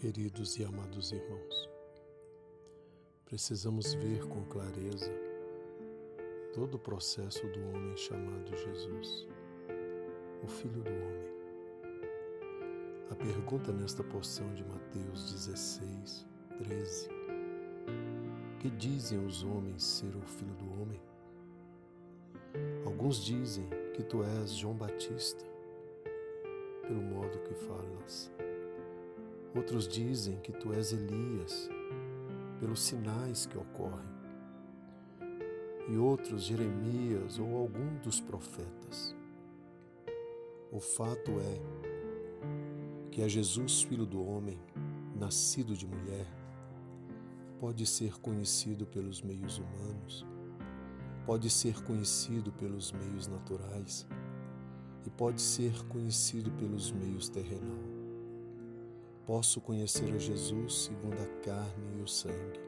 Queridos e amados irmãos, precisamos ver com clareza todo o processo do homem chamado Jesus, o Filho do Homem. A pergunta nesta porção de Mateus 16, 13: Que dizem os homens ser o Filho do Homem? Alguns dizem que tu és João Batista, pelo modo que falas Outros dizem que tu és Elias, pelos sinais que ocorrem. E outros Jeremias ou algum dos profetas. O fato é que é Jesus, filho do homem, nascido de mulher, pode ser conhecido pelos meios humanos, pode ser conhecido pelos meios naturais e pode ser conhecido pelos meios terrenais posso conhecer a Jesus segundo a carne e o sangue.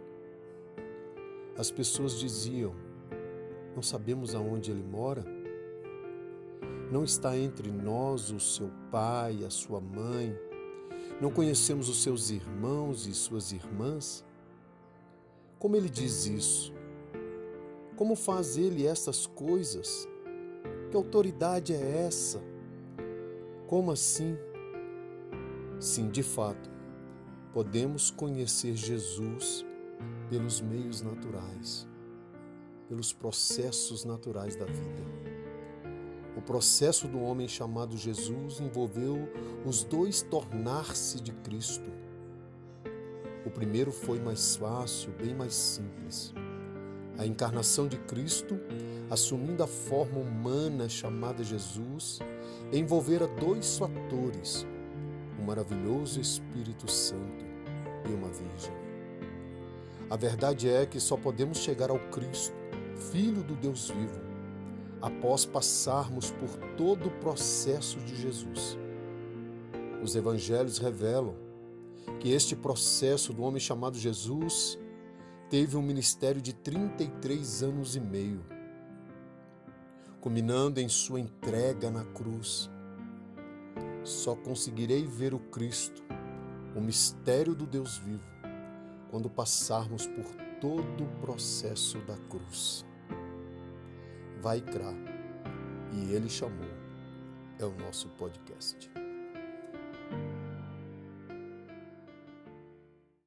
As pessoas diziam: Não sabemos aonde ele mora? Não está entre nós o seu pai, a sua mãe? Não conhecemos os seus irmãos e suas irmãs? Como ele diz isso? Como faz ele essas coisas? Que autoridade é essa? Como assim? Sim, de fato, podemos conhecer Jesus pelos meios naturais, pelos processos naturais da vida. O processo do homem chamado Jesus envolveu os dois tornar-se de Cristo. O primeiro foi mais fácil, bem mais simples. A encarnação de Cristo, assumindo a forma humana chamada Jesus, envolvera dois fatores um maravilhoso Espírito Santo e uma Virgem. A verdade é que só podemos chegar ao Cristo, Filho do Deus vivo, após passarmos por todo o processo de Jesus. Os evangelhos revelam que este processo do homem chamado Jesus teve um ministério de 33 anos e meio, culminando em sua entrega na cruz só conseguirei ver o Cristo, o mistério do Deus vivo, quando passarmos por todo o processo da cruz. Vai Crá, e Ele chamou, é o nosso podcast.